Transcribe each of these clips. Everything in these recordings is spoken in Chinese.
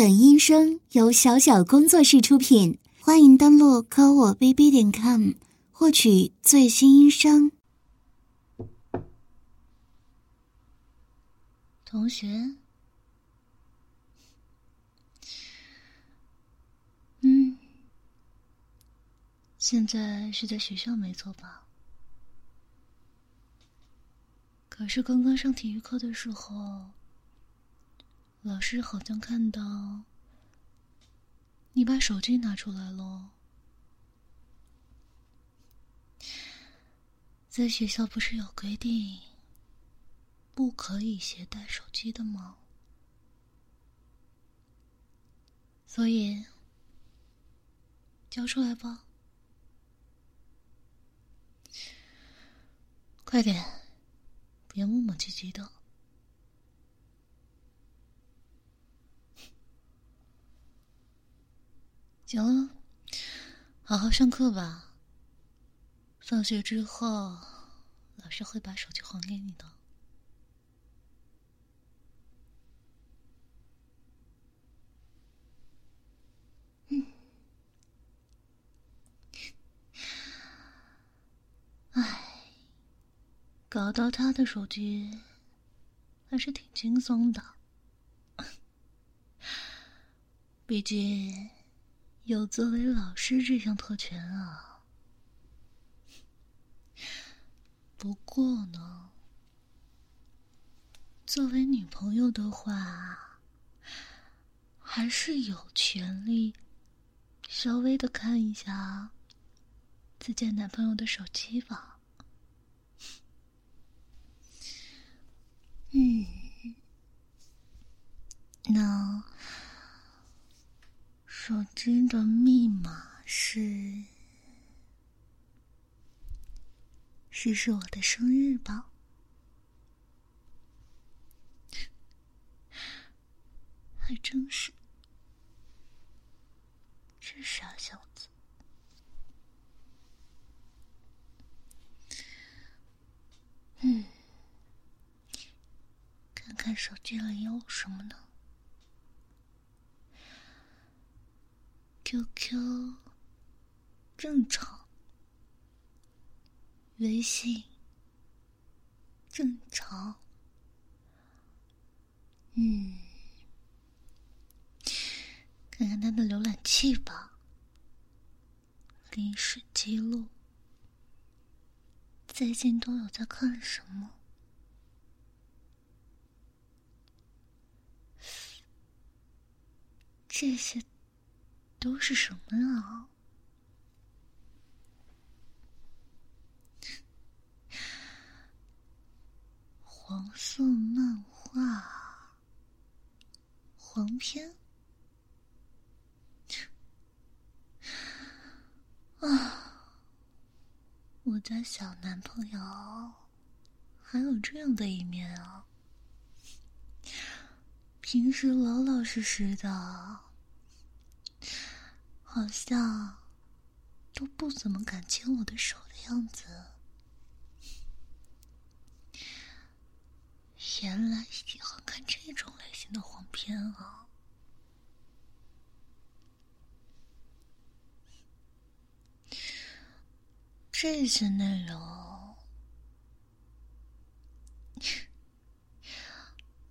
本音声由小小工作室出品，欢迎登录科我 bb 点 com 获取最新音声。同学，嗯，现在是在学校没错吧？可是刚刚上体育课的时候。老师好像看到你把手机拿出来了，在学校不是有规定不可以携带手机的吗？所以交出来吧，快点，别磨磨唧唧的。行了，好好上课吧。放学之后，老师会把手机还给你的。嗯，哎，搞到他的手机还是挺轻松的，毕竟。有作为老师这项特权啊，不过呢，作为女朋友的话，还是有权利稍微的看一下自己男朋友的手机吧。嗯，那。手机的密码是，试试我的生日吧。还真是，这傻小子。嗯，看看手机里有什么呢？QQ 正常，微信正常，嗯，看看他的浏览器吧，历史记录，最近都有在看什么？这些。都是什么啊？黄色漫画、黄片啊！我家小男朋友还有这样的一面啊！平时老老实实的。好像都不怎么敢牵我的手的样子。原来喜欢看这种类型的黄片啊！这些内容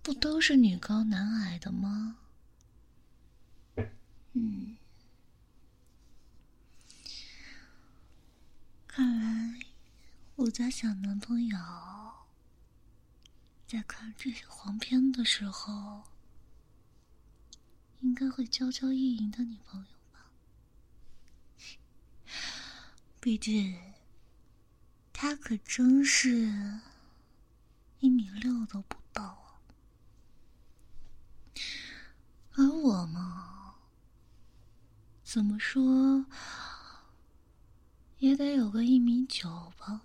不都是女高男矮的吗？嗯。看来我家小男朋友在看这些黄片的时候，应该会娇娇意淫的女朋友吧？毕竟他可真是一米六都不到啊！而我嘛，怎么说？也得有个一米九吧，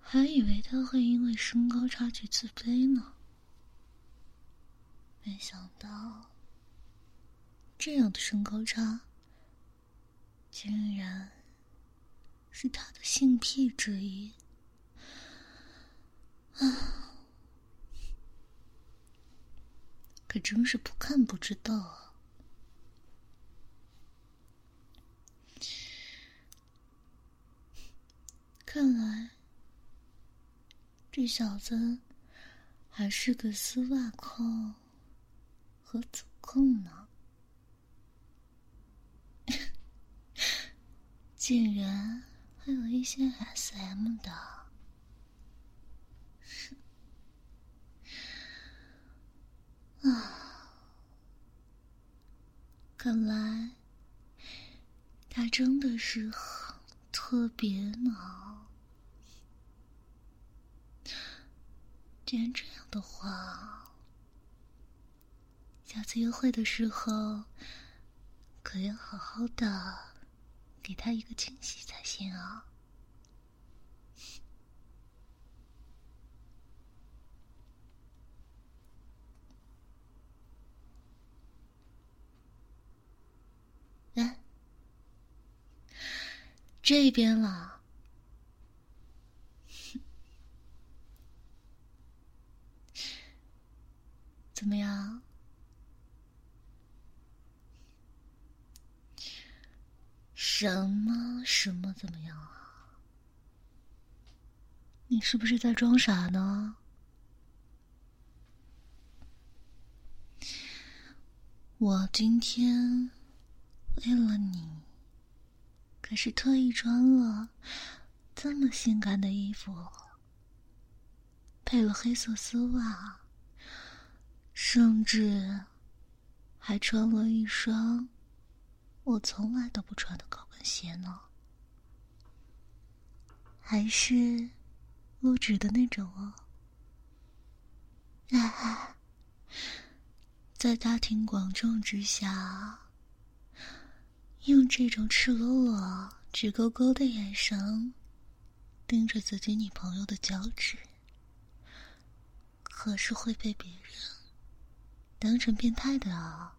还以为他会因为身高差距自卑呢，没想到这样的身高差，竟然是他的性癖之一啊！可真是不看不知道啊！看来这小子还是个丝袜控和主控呢，竟然还有一些 SM 的。啊，看来他真的是很特别呢。既然这样的话，下次约会的时候可要好好的给他一个惊喜才行啊。来，这边了，怎么样？什么什么怎么样啊？你是不是在装傻呢？我今天。为了你，还是特意穿了这么性感的衣服，配了黑色丝袜，甚至还穿了一双我从来都不穿的高跟鞋呢，还是录制的那种哦。啊，在大庭广众之下。用这种赤裸裸、直勾勾的眼神盯着自己女朋友的脚趾，可是会被别人当成变态的啊！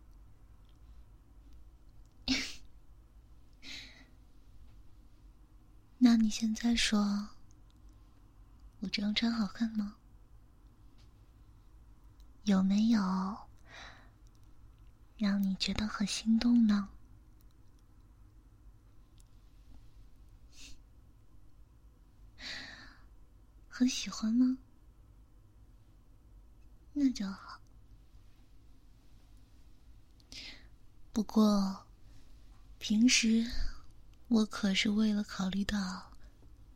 那你现在说，我这样穿好看吗？有没有让你觉得很心动呢？很喜欢吗？那就好。不过，平时我可是为了考虑到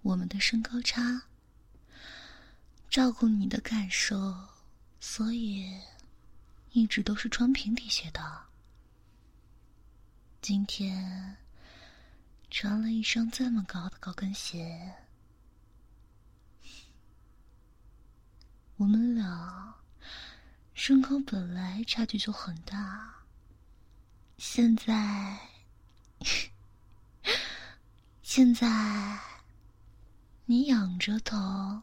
我们的身高差，照顾你的感受，所以一直都是穿平底鞋的。今天穿了一双这么高的高跟鞋。我们俩身高本来差距就很大，现在 现在你仰着头，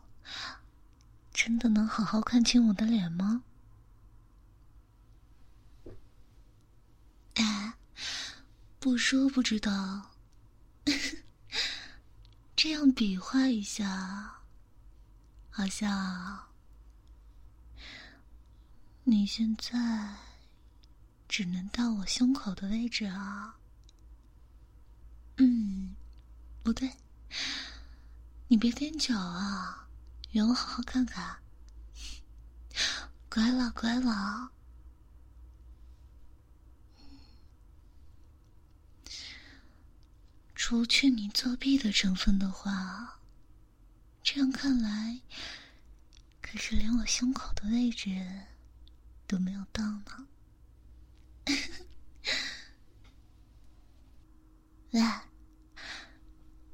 真的能好好看清我的脸吗？哎，不说不知道，这样比划一下，好像。你现在只能到我胸口的位置啊。嗯，不对，你别踮脚啊，让我好好看看。乖了，乖了。除去你作弊的成分的话，这样看来，可是连我胸口的位置。都没有到呢。喂，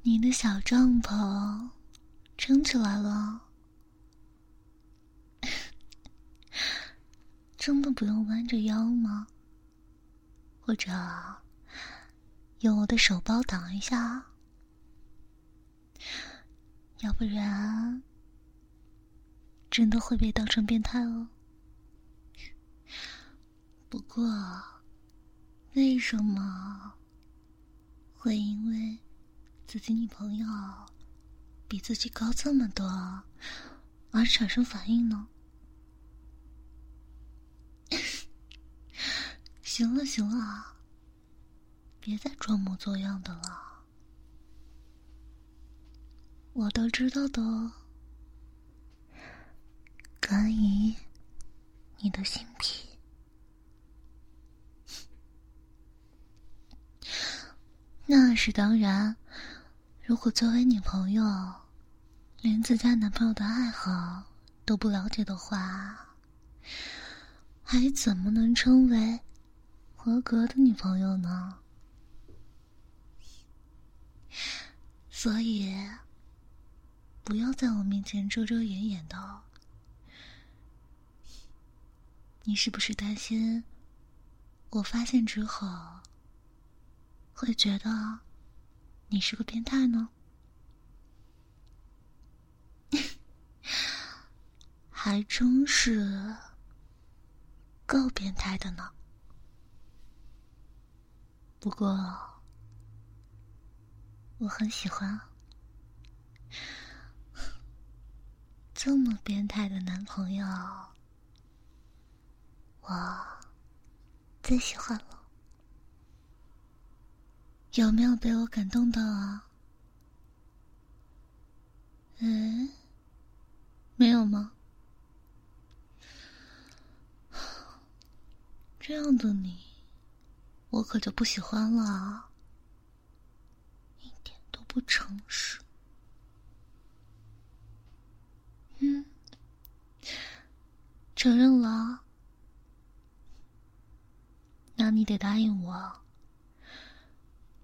你的小帐篷撑起来了，真的不用弯着腰吗？或者用我的手包挡一下？要不然真的会被当成变态哦。不过，为什么会因为自己女朋友比自己高这么多而产生反应呢？行了行了，别再装模作样的了，我都知道的。关于你的性癖，那是当然。如果作为女朋友，连自家男朋友的爱好都不了解的话，还怎么能称为合格的女朋友呢？所以，不要在我面前遮遮掩掩的。你是不是担心我发现之后会觉得你是个变态呢？还真是够变态的呢。不过我很喜欢这么变态的男朋友。我最喜欢了，有没有被我感动到啊？嗯，没有吗？这样的你，我可就不喜欢了，一点都不诚实。嗯，承认了。那你得答应我，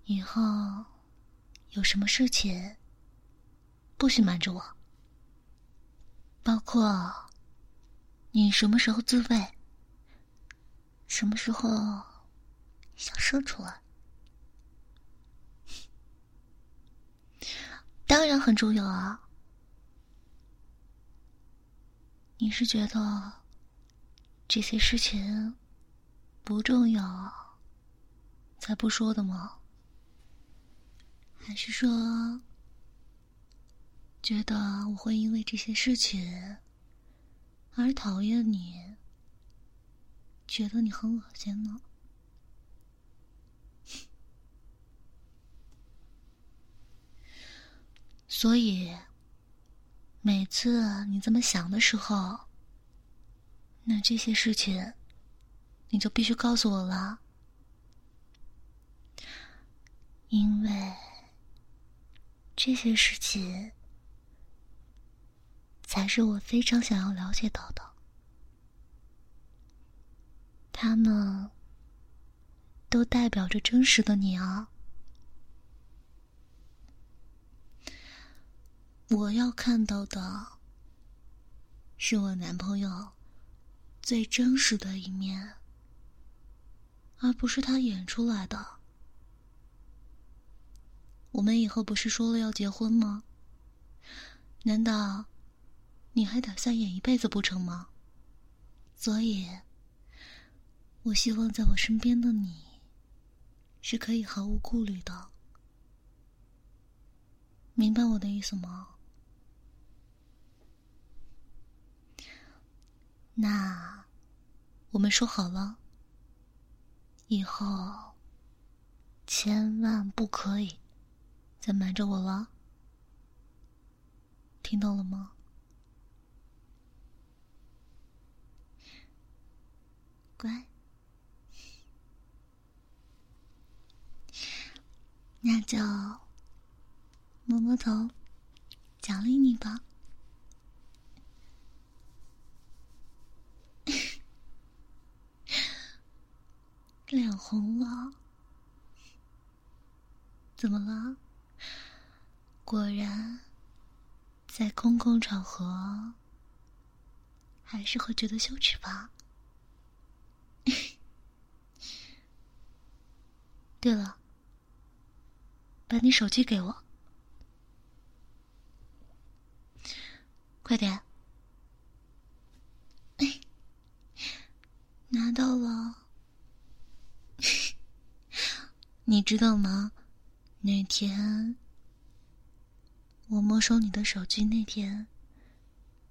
以后有什么事情不许瞒着我，包括你什么时候自慰，什么时候想射出来，当然很重要啊。你是觉得这些事情？不重要，才不说的吗？还是说，觉得我会因为这些事情而讨厌你，觉得你很恶心呢？所以，每次你这么想的时候，那这些事情。你就必须告诉我了，因为这些事情才是我非常想要了解到的。他们都代表着真实的你啊！我要看到的是我男朋友最真实的一面。而不是他演出来的。我们以后不是说了要结婚吗？难道你还打算演一辈子不成吗？所以，我希望在我身边的你是可以毫无顾虑的。明白我的意思吗？那我们说好了。以后千万不可以在瞒着我了，听到了吗？乖，那就摸摸头，奖励你吧。脸红了，怎么了？果然，在公共场合还是会觉得羞耻吧？对了，把你手机给我，快点！拿到了。你知道吗？那天我没收你的手机那天，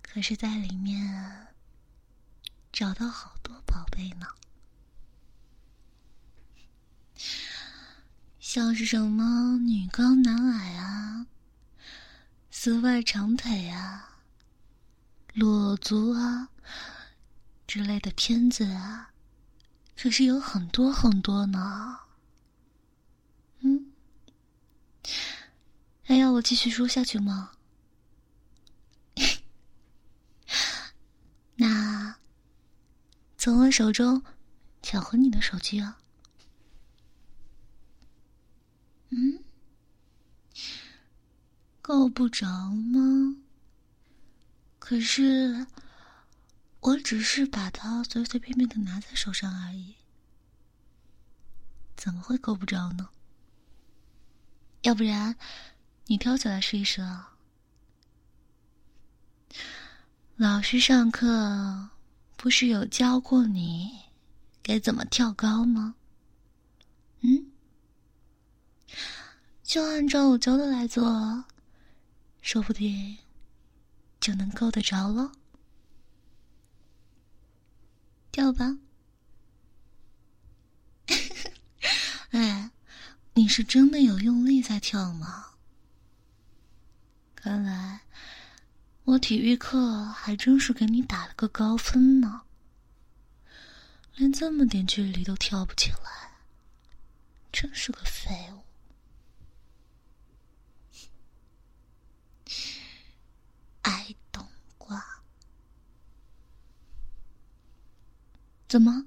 可是在里面找到好多宝贝呢。像是什么女高男矮啊，丝袜长腿啊，裸足啊之类的片子啊，可是有很多很多呢。嗯，还要我继续说下去吗？那从我手中抢回你的手机啊！嗯，够不着吗？可是，我只是把它随随便便的拿在手上而已，怎么会够不着呢？要不然，你跳起来试一试啊！老师上课不是有教过你该怎么跳高吗？嗯？就按照我教的来做，说不定就能够得着了。跳吧！哎，你是真的有用力在跳吗？看来我体育课还真是给你打了个高分呢。连这么点距离都跳不起来，真是个废物。矮冬瓜，怎么？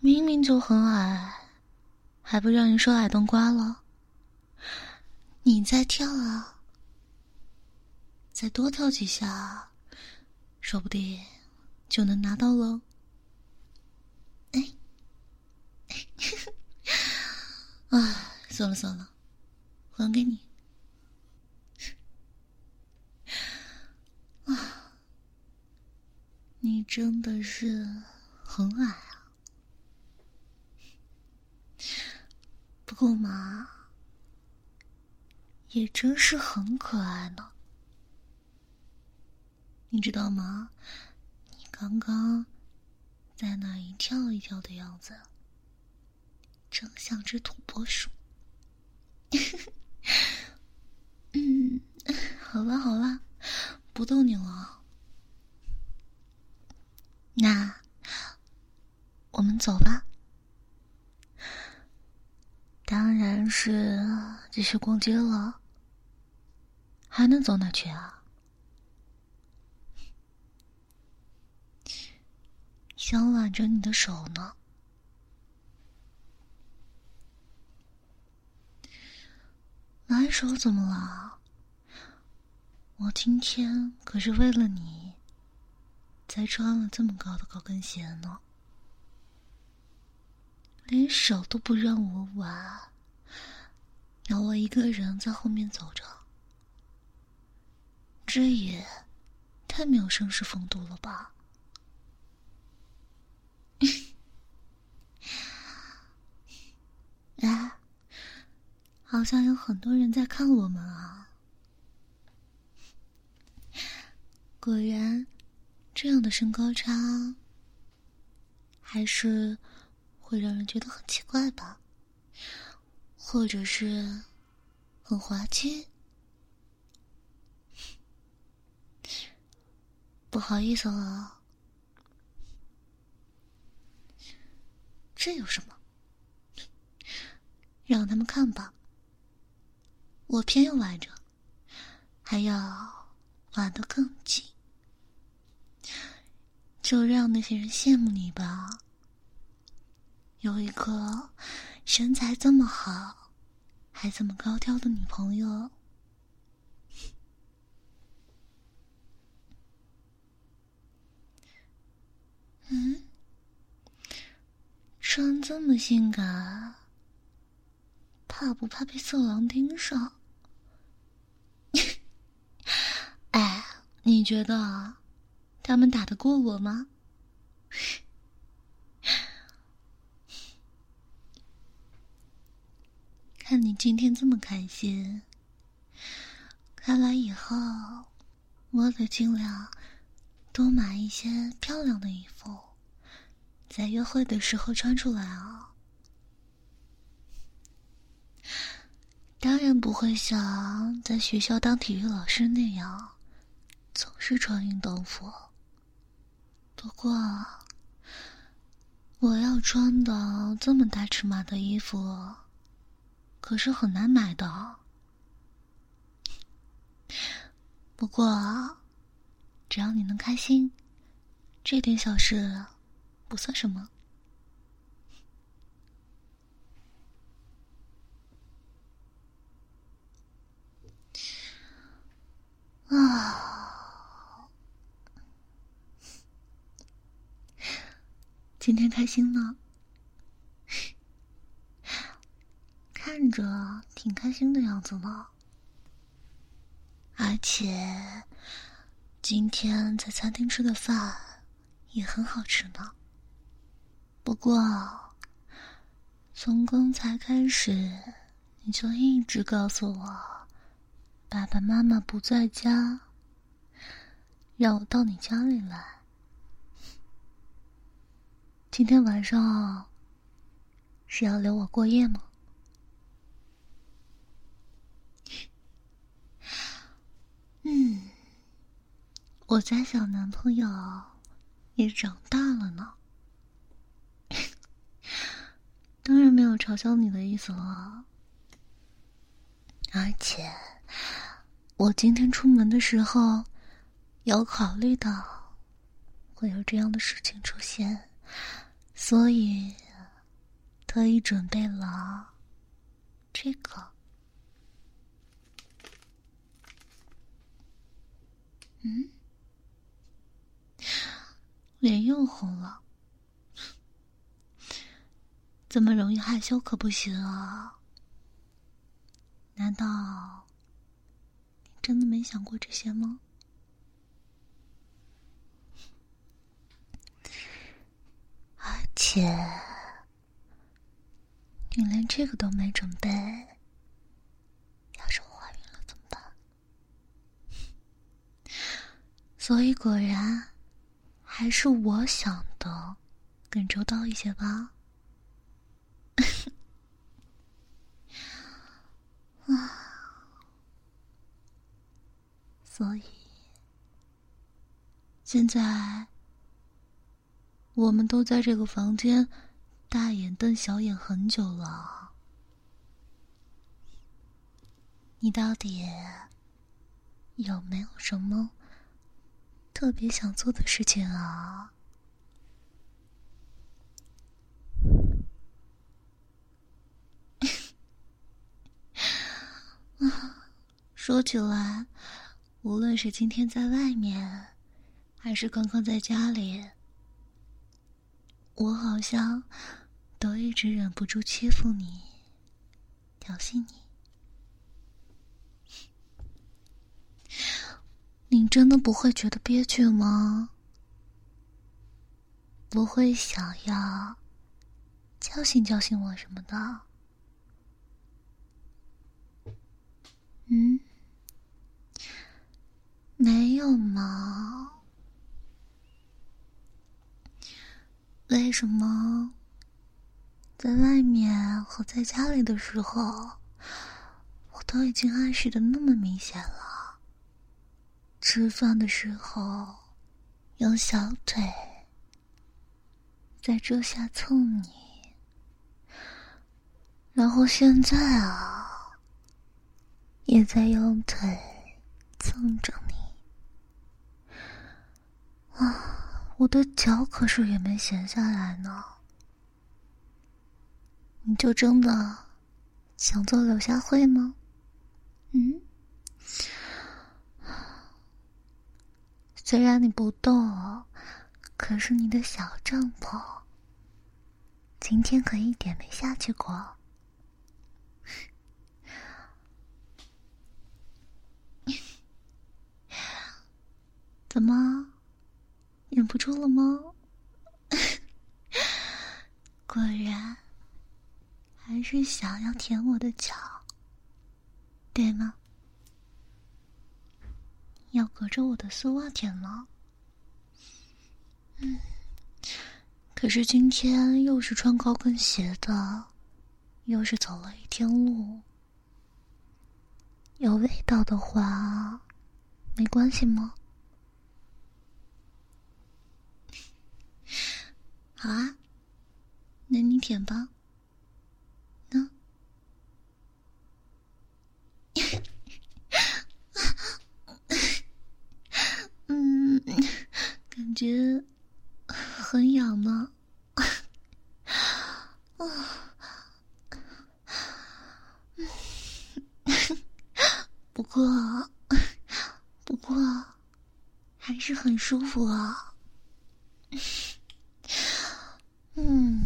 明明就很矮，还不让人说矮冬瓜了？你再跳啊，再多跳几下，说不定就能拿到喽。哎，哎，算了算了，还给你。啊，你真的是很矮啊！不过嘛，也真是很可爱呢。你知道吗？你刚刚在那一跳一跳的样子，真像只土拨鼠。嗯，好了好了。不逗你了，那我们走吧。当然是继续逛街了，还能走哪去啊？想挽着你的手呢，挽手怎么了？我今天可是为了你，才穿了这么高的高跟鞋呢，连手都不让我挽，要我一个人在后面走着，这也太没有绅士风度了吧！哎，好像有很多人在看我们啊。果然，这样的身高差还是会让人觉得很奇怪吧，或者是很滑稽。不好意思了，这有什么？让他们看吧，我偏要挽着，还要。玩得更紧，就让那些人羡慕你吧。有一个身材这么好，还这么高挑的女朋友。嗯，穿这么性感，怕不怕被色狼盯上？哎你觉得他们打得过我吗？看你今天这么开心，看来以后我得尽量多买一些漂亮的衣服，在约会的时候穿出来啊。当然不会像在学校当体育老师那样，总是穿运动服。不过，我要穿的这么大尺码的衣服，可是很难买的。不过，只要你能开心，这点小事不算什么。啊，今天开心吗？看着挺开心的样子呢。而且今天在餐厅吃的饭也很好吃呢。不过从刚才开始，你就一直告诉我。爸爸妈妈不在家，让我到你家里来。今天晚上是要留我过夜吗？嗯，我家小男朋友也长大了呢。当然没有嘲笑你的意思了，而且。我今天出门的时候，有考虑到会有这样的事情出现，所以特意准备了这个。嗯，脸又红了，这么容易害羞可不行啊！难道你？真的没想过这些吗？而且，你连这个都没准备，要是我怀孕了怎么办？所以果然，还是我想的更周到一些吧。啊。所以，现在我们都在这个房间大眼瞪小眼很久了。你到底有没有什么特别想做的事情啊？说起来。无论是今天在外面，还是刚刚在家里，我好像都一直忍不住欺负你、挑衅你。你真的不会觉得憋屈吗？不会想要教训教训我什么的？嗯？没有吗？为什么在外面和在家里的时候，我都已经暗示的那么明显了？吃饭的时候用小腿在桌下蹭你，然后现在啊，也在用腿蹭着你。啊，我的脚可是也没闲下来呢。你就真的想做柳下惠吗？嗯？虽然你不动，可是你的小帐篷今天可一点没下去过。怎么？忍不住了吗？果然，还是想要舔我的脚，对吗？要隔着我的丝袜舔吗？嗯，可是今天又是穿高跟鞋的，又是走了一天路，有味道的话，没关系吗？好啊，那你舔吧。感觉很痒呢。啊。不过，不过，还是很舒服啊。嗯，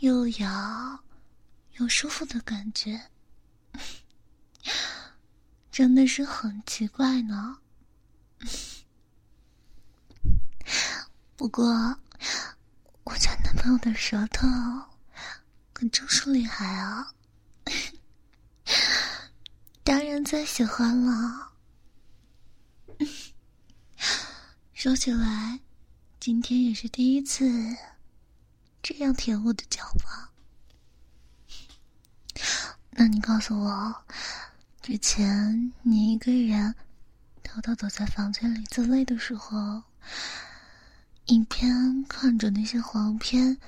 又痒又舒服的感觉，真的是很奇怪呢。不过，我家男朋友的舌头可真是厉害啊！当然最喜欢了。说起来，今天也是第一次这样舔我的脚吧？那你告诉我，之前你一个人偷偷躲在房间里自慰的时候，一边看着那些黄片，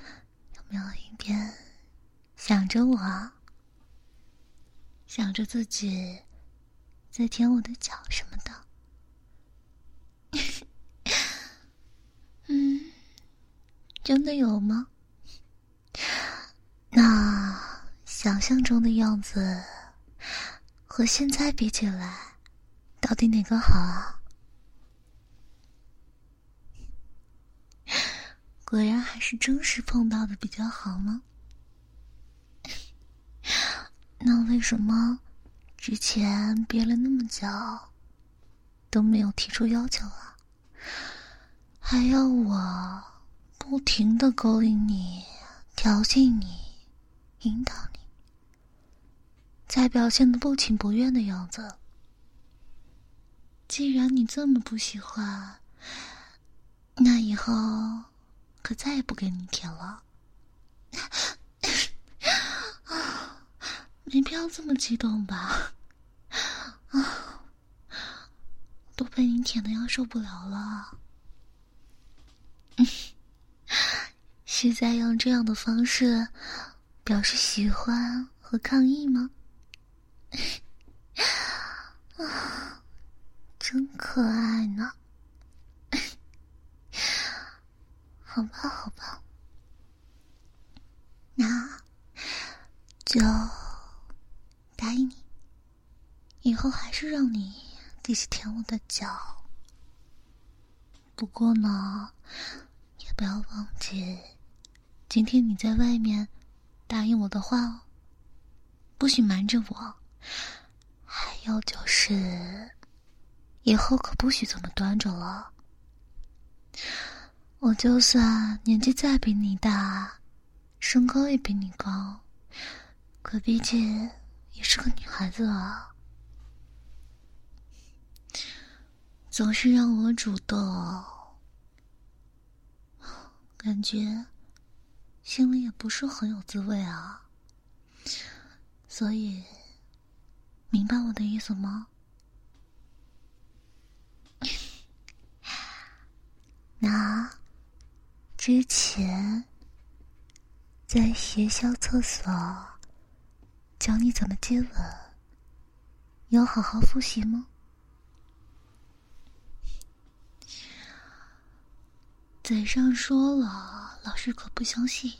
有没有一边想着我？想着自己在舔我的脚什么的，嗯，真的有吗？那想象中的样子和现在比起来，到底哪个好啊？果然还是真实碰到的比较好吗？那为什么之前憋了那么久都没有提出要求啊？还要我不停的勾引你、挑衅你、引导你，再表现的不情不愿的样子。既然你这么不喜欢，那以后可再也不给你舔了。啊没必要这么激动吧？啊，都被你舔的要受不了了。是在用这样的方式表示喜欢和抗议吗？啊，真可爱呢。好吧，好吧，那就。答应你，以后还是让你继续舔我的脚。不过呢，也不要忘记，今天你在外面答应我的话哦，不许瞒着我。还有就是，以后可不许这么端着了。我就算年纪再比你大，身高也比你高，可毕竟……也是个女孩子啊，总是让我主动，感觉心里也不是很有滋味啊。所以，明白我的意思吗？那之前在学校厕所。教你怎么接吻，有好好复习吗？嘴上说了，老师可不相信。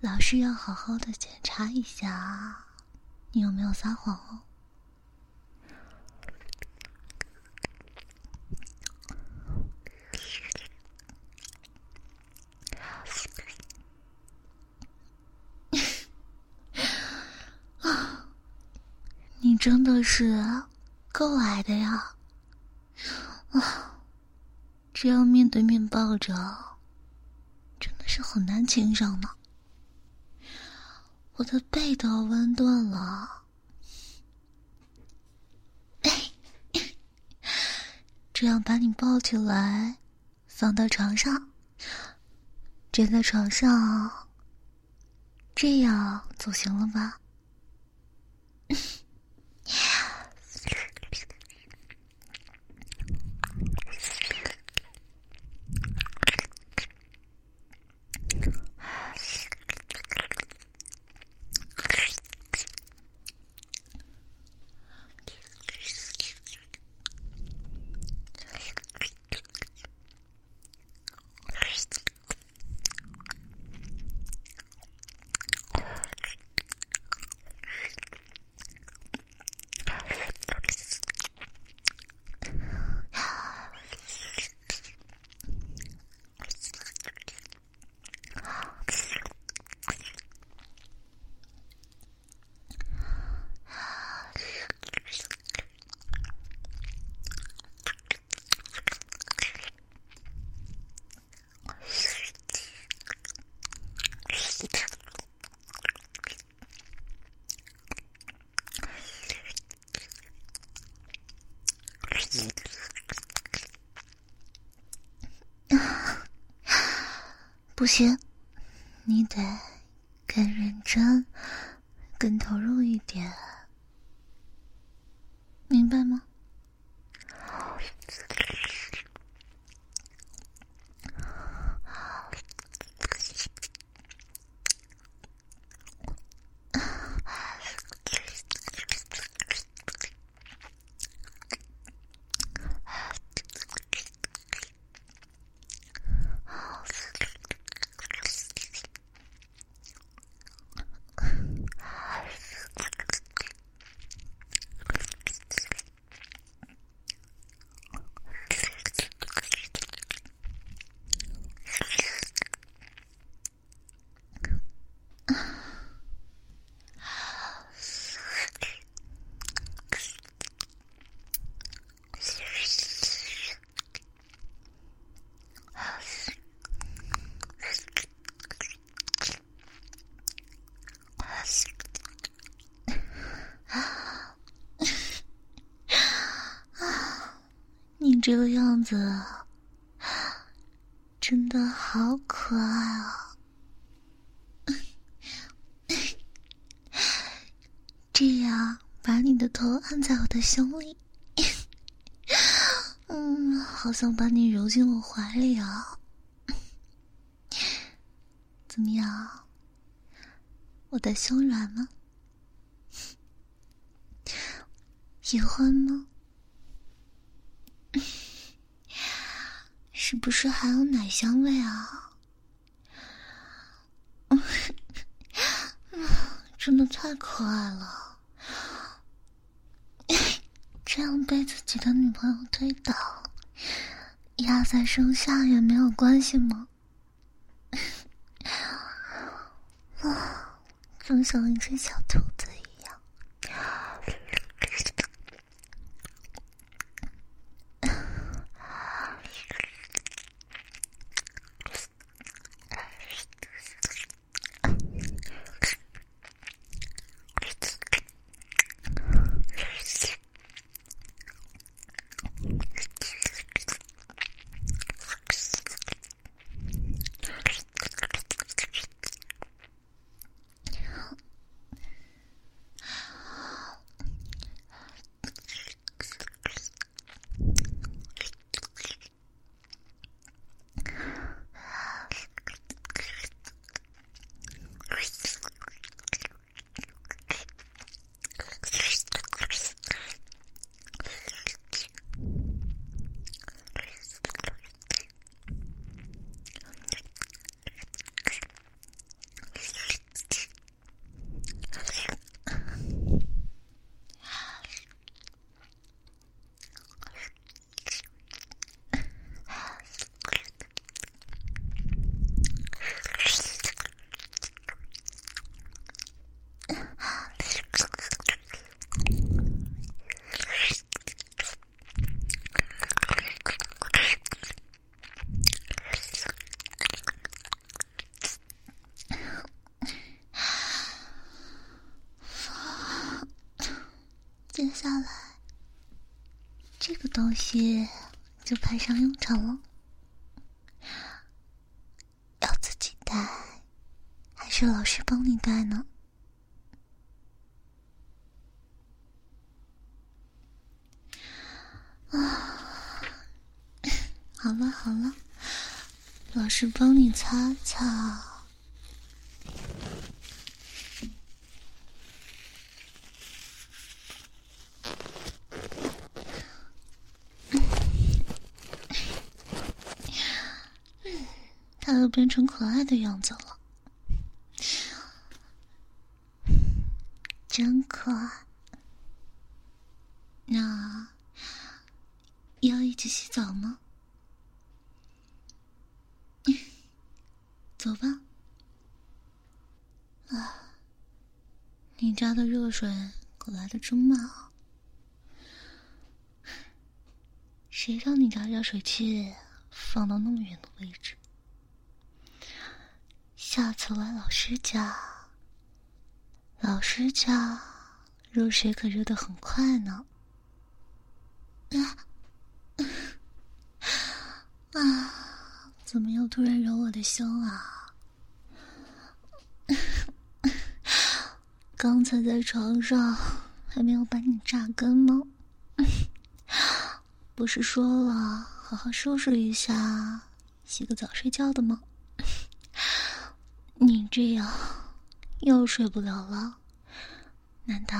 老师要好好的检查一下，你有没有撒谎哦。真的是够矮的呀！啊，这样面对面抱着，真的是很难亲上呢。我的背都要弯断了。这样把你抱起来，放到床上，枕在床上，这样总行了吧？不行，你得更认真、更投入一点，明白吗？这个样子真的好可爱啊！这样把你的头按在我的胸里，嗯，好想把你揉进我怀里啊！怎么样？我的胸软吗？喜欢吗？是不是还有奶香味啊？真的太可爱了！这样被自己的女朋友推倒，压在身下也没有关系吗？啊，就像一只小兔子。接下来，这个东西就派上用场了。要自己带，还是老师帮你带呢？啊，好了好了，老师帮你擦擦。变成可爱的样子了，真可爱。那要一起洗澡吗？走吧。啊，你家的热水可来的真慢啊！谁让你家热水器放到那么远的位置？下次来老师家，老师家热水可热的很快呢。啊，啊，怎么又突然揉我的胸啊？刚才在床上还没有把你榨干吗？不是说了好好收拾一下，洗个澡睡觉的吗？这样又睡不了了？难道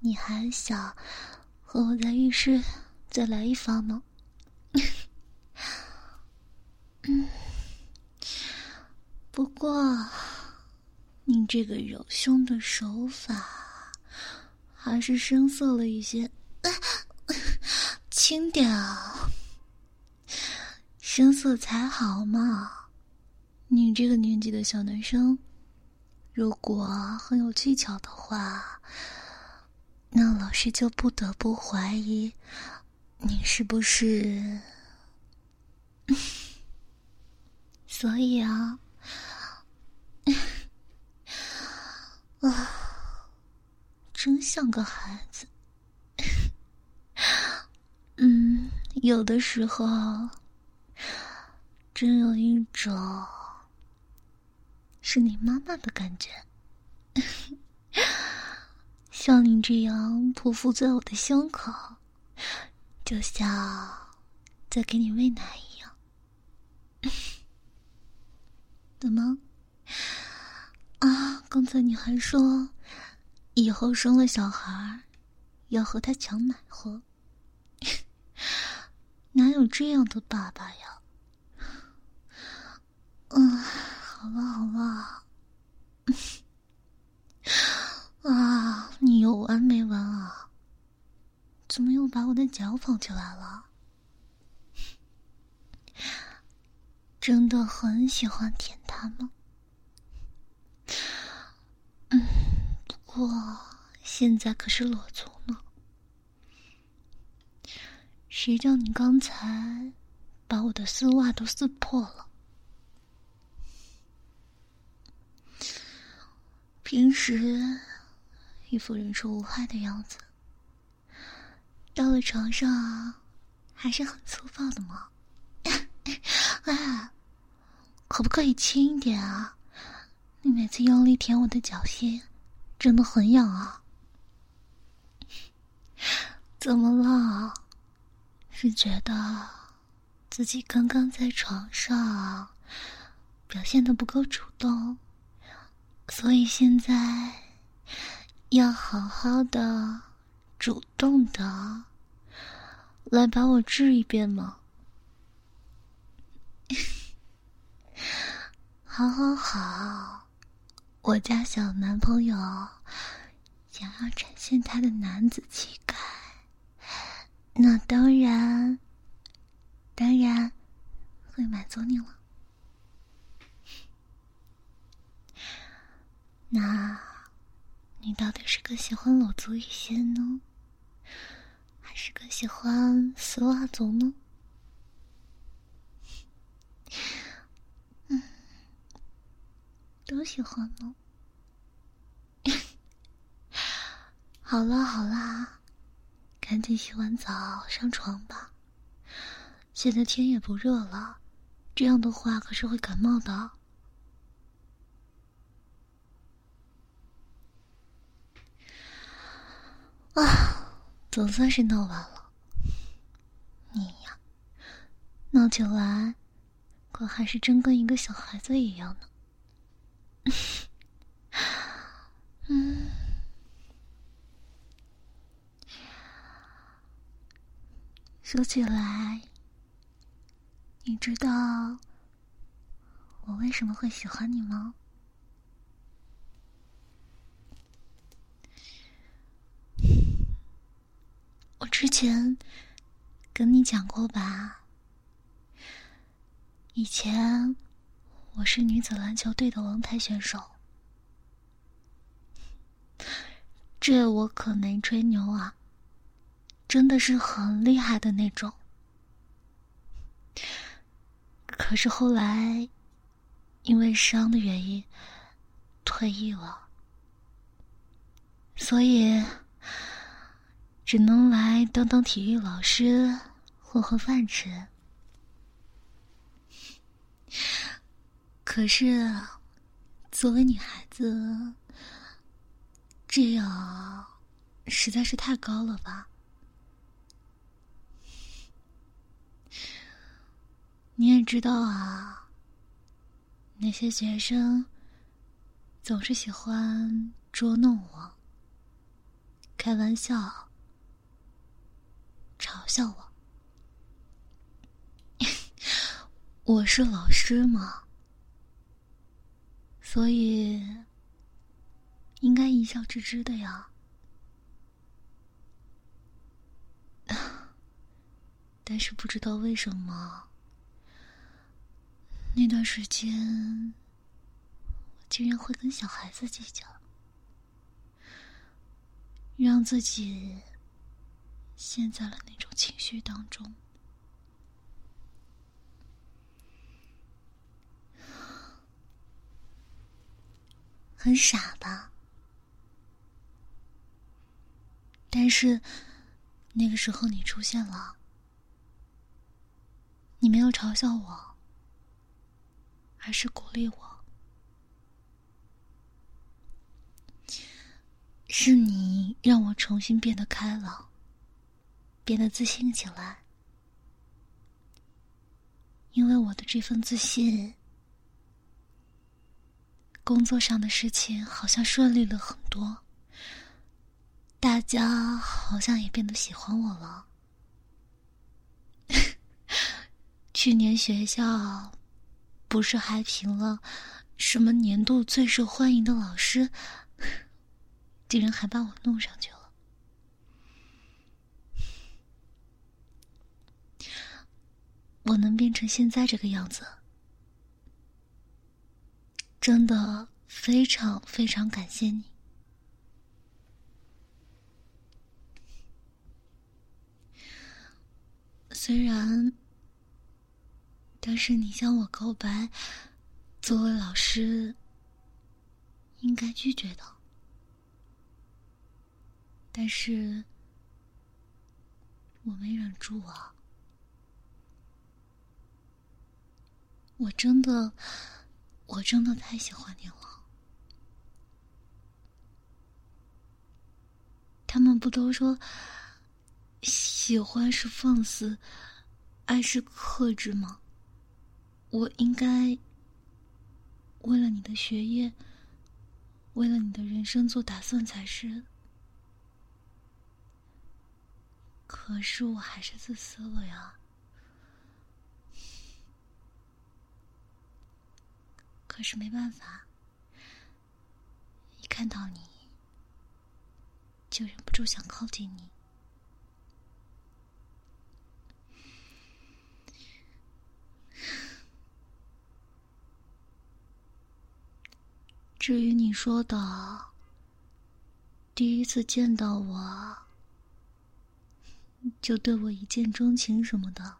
你还想和我在浴室再来一发吗？嗯，不过你这个揉胸的手法还是生涩了一些，轻点啊，生涩才好嘛。你这个年纪的小男生，如果很有技巧的话，那老师就不得不怀疑你是不是。所以啊，啊，真像个孩子。嗯，有的时候真有一种是你妈妈的感觉，像你这样匍匐在我的胸口，就像在给你喂奶一样。怎么？啊！刚才你还说，以后生了小孩，要和他抢奶喝。哪有这样的爸爸呀？嗯，好了好了。啊！你有完没完啊？怎么又把我的脚捧起来了？真的很喜欢舔它吗？嗯，不过现在可是裸足呢。谁叫你刚才把我的丝袜都撕破了？平时一副人畜无害的样子，到了床上还是很粗暴的吗？啊！可不可以轻一点啊？你每次用力舔我的脚心，真的很痒啊！怎么了？是觉得自己刚刚在床上表现的不够主动，所以现在要好好的、主动的来把我治一遍吗？好，好，好！我家小男朋友想要展现他的男子气概，那当然，当然会满足你了。那，你到底是更喜欢裸足一些呢，还是更喜欢丝袜足呢？嗯都喜欢呢？好了好啦，赶紧洗完澡上床吧。现在天也不热了，这样的话可是会感冒的。啊，总算是闹完了。你呀，闹起来可还是真跟一个小孩子一样呢。嗯，说起来，你知道我为什么会喜欢你吗？我之前跟你讲过吧，以前。我是女子篮球队的王牌选手，这我可没吹牛啊，真的是很厉害的那种。可是后来因为伤的原因退役了，所以只能来当当体育老师，混混饭吃。可是，作为女孩子，这样实在是太高了吧？你也知道啊，那些学生总是喜欢捉弄我、开玩笑、嘲笑我。我是老师嘛，所以应该一笑置之的呀。但是不知道为什么。那段时间，我竟然会跟小孩子计较，让自己陷在了那种情绪当中，很傻吧？但是那个时候你出现了，你没有嘲笑我。还是鼓励我，是你让我重新变得开朗，变得自信起来。因为我的这份自信，工作上的事情好像顺利了很多，大家好像也变得喜欢我了。去年学校。不是还评了什么年度最受欢迎的老师，竟然还把我弄上去了。我能变成现在这个样子，真的非常非常感谢你。虽然。但是你向我告白，作为老师应该拒绝的。但是我没忍住啊！我真的，我真的太喜欢你了。他们不都说，喜欢是放肆，爱是克制吗？我应该为了你的学业，为了你的人生做打算才是。可是我还是自私了呀。可是没办法，一看到你，就忍不住想靠近你。至于你说的第一次见到我就对我一见钟情什么的，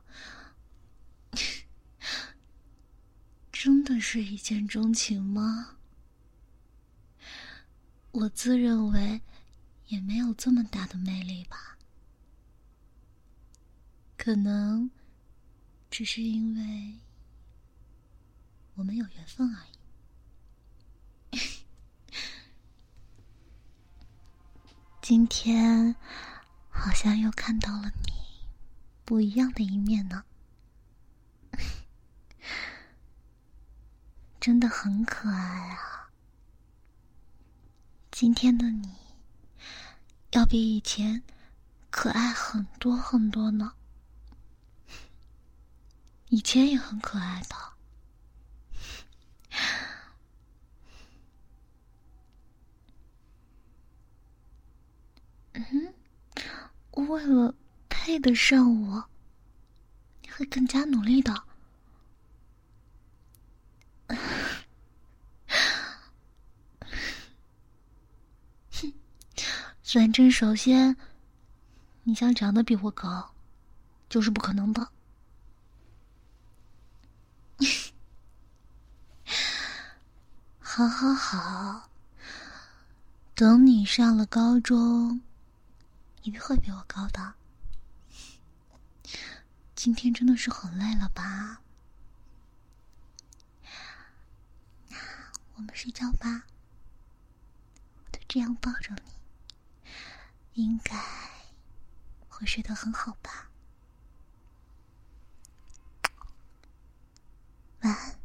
真的是一见钟情吗？我自认为也没有这么大的魅力吧，可能只是因为我们有缘分而已。今天好像又看到了你不一样的一面呢，真的很可爱啊！今天的你要比以前可爱很多很多呢，以前也很可爱的。嗯，为了配得上我，你会更加努力的。反正首先，你想长得比我高，就是不可能的。好好好，等你上了高中。一定会比我高的。今天真的是很累了吧？那我们睡觉吧。就这样抱着你，应该会睡得很好吧。晚安。